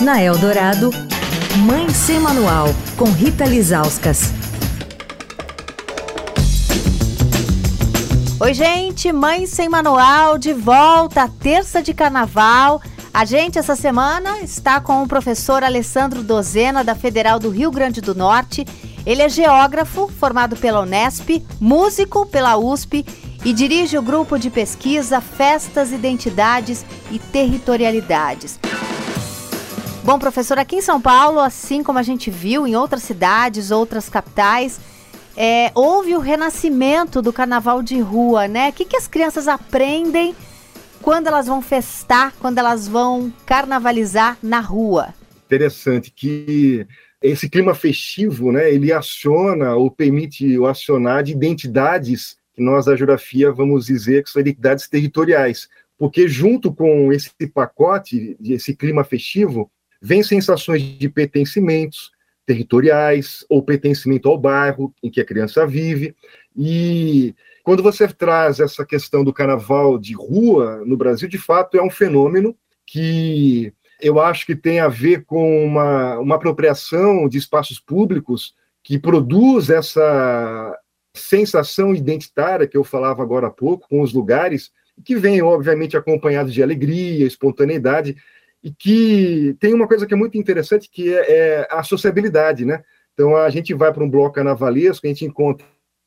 Na Eldorado, Mãe Sem Manual, com Rita Lizauskas. Oi, gente, Mãe Sem Manual, de volta, terça de carnaval. A gente, essa semana, está com o professor Alessandro Dozena, da Federal do Rio Grande do Norte. Ele é geógrafo, formado pela Unesp, músico pela USP e dirige o grupo de pesquisa Festas, Identidades e Territorialidades. Bom, professor, aqui em São Paulo, assim como a gente viu em outras cidades, outras capitais, é, houve o renascimento do carnaval de rua, né? O que, que as crianças aprendem quando elas vão festar, quando elas vão carnavalizar na rua? Interessante que esse clima festivo, né, ele aciona ou permite o acionar de identidades que nós da geografia vamos dizer que são identidades territoriais, porque junto com esse pacote, esse clima festivo, vem sensações de pertencimentos territoriais ou pertencimento ao bairro em que a criança vive. E quando você traz essa questão do carnaval de rua no Brasil, de fato é um fenômeno que eu acho que tem a ver com uma, uma apropriação de espaços públicos que produz essa sensação identitária que eu falava agora há pouco com os lugares, que vem, obviamente, acompanhado de alegria, espontaneidade, e que tem uma coisa que é muito interessante, que é, é a sociabilidade, né? Então, a gente vai para um bloco carnavalesco, a gente encontra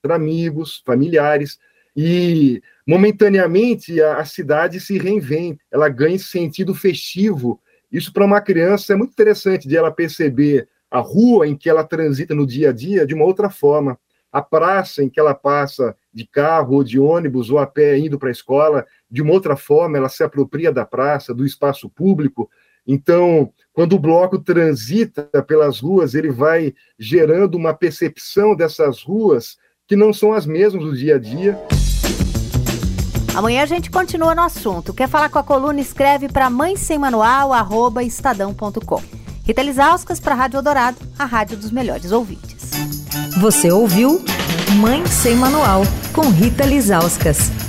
amigos, familiares, e momentaneamente a, a cidade se reinventa, ela ganha sentido festivo. Isso para uma criança é muito interessante de ela perceber a rua em que ela transita no dia a dia de uma outra forma. A praça em que ela passa de carro ou de ônibus ou a pé indo para a escola, de uma outra forma, ela se apropria da praça, do espaço público. Então, quando o bloco transita pelas ruas, ele vai gerando uma percepção dessas ruas que não são as mesmas do dia a dia. Amanhã a gente continua no assunto. Quer falar com a coluna? Escreve para mãe sem manual, arroba estadão.com. Rita Lisauskas para a Rádio Eldorado, a rádio dos melhores ouvintes. Você ouviu Mãe Sem Manual, com Rita Lisauskas.